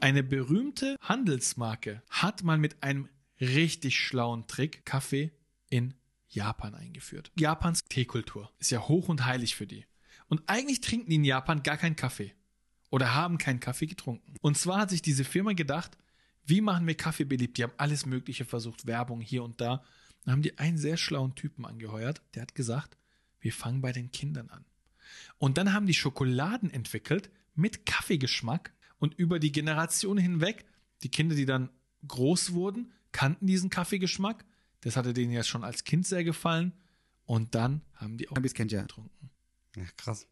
Eine berühmte Handelsmarke hat mal mit einem richtig schlauen Trick Kaffee in Japan eingeführt. Japans Teekultur ist ja hoch und heilig für die. Und eigentlich trinken die in Japan gar keinen Kaffee. Oder haben keinen Kaffee getrunken. Und zwar hat sich diese Firma gedacht, wie machen wir Kaffee beliebt? Die haben alles Mögliche versucht, Werbung hier und da. Dann haben die einen sehr schlauen Typen angeheuert, der hat gesagt, wir fangen bei den Kindern an. Und dann haben die Schokoladen entwickelt mit Kaffeegeschmack und über die Generation hinweg, die Kinder, die dann groß wurden, kannten diesen Kaffeegeschmack. Das hatte denen ja schon als Kind sehr gefallen. Und dann haben die auch Ein bisschen kennt ja. getrunken. Ja, krass.